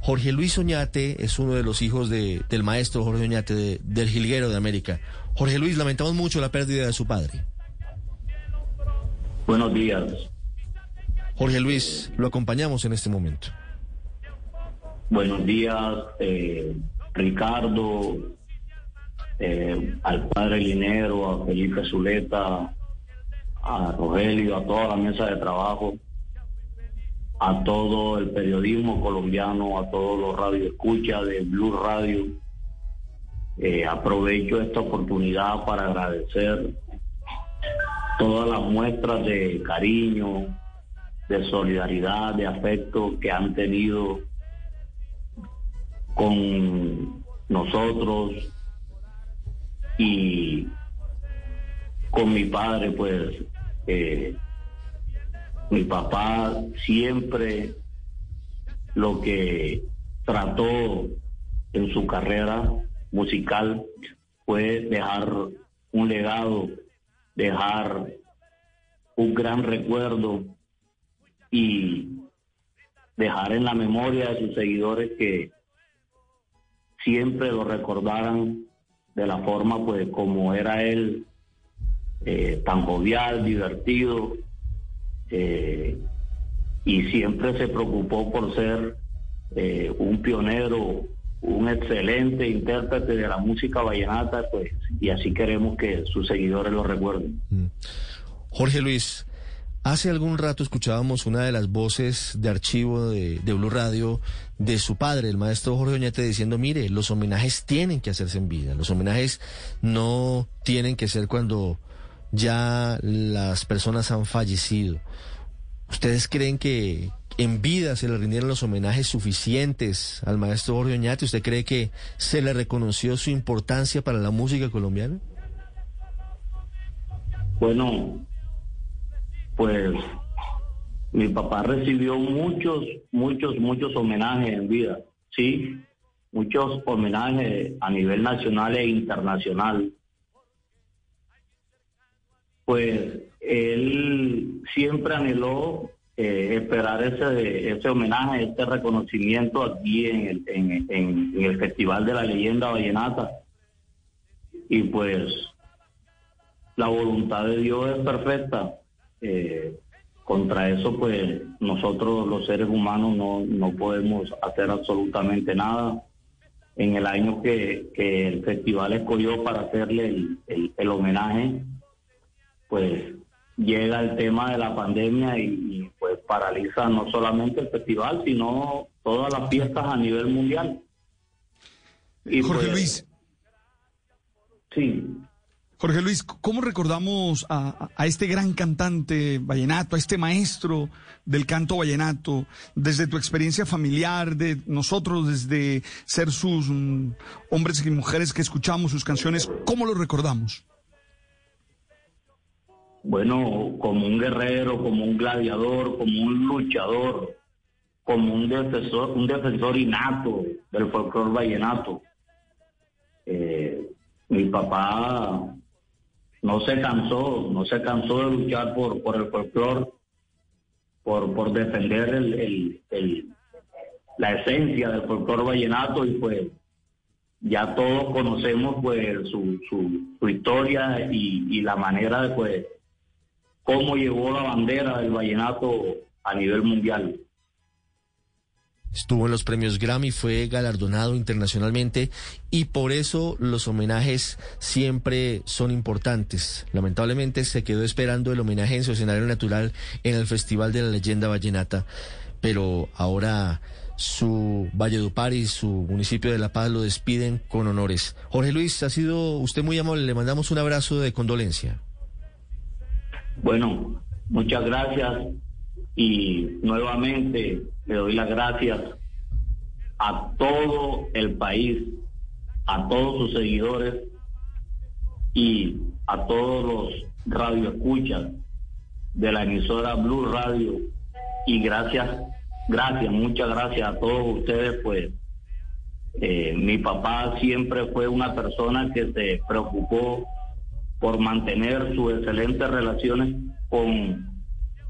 Jorge Luis Oñate es uno de los hijos de, del maestro Jorge Oñate, del Jilguero de América. Jorge Luis, lamentamos mucho la pérdida de su padre. Buenos días. Jorge Luis, lo acompañamos en este momento. Buenos días, eh, Ricardo, eh, al padre Linero, a Felipe Zuleta, a Rogelio, a toda la mesa de trabajo, a todo el periodismo colombiano, a todos los radioescuchas de Blue Radio. Eh, aprovecho esta oportunidad para agradecer todas las muestras de cariño, de solidaridad, de afecto que han tenido con nosotros y con mi padre, pues eh, mi papá siempre lo que trató en su carrera musical fue dejar un legado, dejar un gran recuerdo y dejar en la memoria de sus seguidores que siempre lo recordaran de la forma pues como era él, eh, tan jovial, divertido, eh, y siempre se preocupó por ser eh, un pionero, un excelente intérprete de la música vallenata, pues, y así queremos que sus seguidores lo recuerden. Mm. Jorge Luis, hace algún rato escuchábamos una de las voces de archivo de, de Blue Radio de su padre, el maestro Jorge Oñate, diciendo, mire, los homenajes tienen que hacerse en vida, los homenajes no tienen que ser cuando ya las personas han fallecido. ¿Ustedes creen que en vida se le rindieron los homenajes suficientes al maestro Jorge Oñate? ¿Usted cree que se le reconoció su importancia para la música colombiana? Bueno, pues mi papá recibió muchos, muchos, muchos homenajes en vida, sí, muchos homenajes a nivel nacional e internacional pues él siempre anheló eh, esperar ese, ese homenaje, este reconocimiento aquí en el, en, el Festival de la Leyenda Vallenata. Y pues la voluntad de Dios es perfecta. Eh, contra eso, pues nosotros los seres humanos no, no podemos hacer absolutamente nada. En el año que, el festival escogió para hacerle el homenaje, pues llega el tema de la pandemia y, pues paraliza no solamente el festival, sino todas las fiestas a nivel mundial. Y Jorge pues, Luis. Sí. Jorge Luis, ¿cómo recordamos a, este gran cantante vallenato, a este maestro del canto vallenato, desde tu experiencia familiar, de nosotros, desde ser sus mm, hombres y mujeres que escuchamos sus canciones, ¿cómo lo recordamos? Bueno, como un guerrero, como un gladiador, como un luchador, como un defensor, un defensor innato del folclore vallenato. Eh, mi papá no se cansó, no se cansó de luchar por, por el folclore, por, por defender el, el, la esencia del folclore vallenato y pues ya todos conocemos pues su, su, su historia y, y la manera de pues cómo llevó la bandera del vallenato a nivel mundial. Estuvo en los premios Grammy, fue galardonado internacionalmente y por eso los homenajes siempre son importantes. Lamentablemente se quedó esperando el homenaje en su escenario natural en el Festival de la Leyenda Vallenata, pero ahora su Valledupar y su municipio de La Paz lo despiden con honores. Jorge Luis, ha sido usted muy amable, le mandamos un abrazo de condolencia. Bueno, muchas gracias y nuevamente le doy las gracias a todo el país, a todos sus seguidores y a todos los radioescuchas de la emisora Blue Radio. Y gracias, gracias, muchas gracias a todos ustedes, pues eh, mi papá siempre fue una persona que se preocupó por mantener sus excelentes relaciones con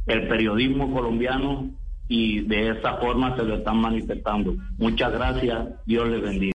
el periodismo colombiano y de esa forma se lo están manifestando. Muchas gracias, Dios les bendiga.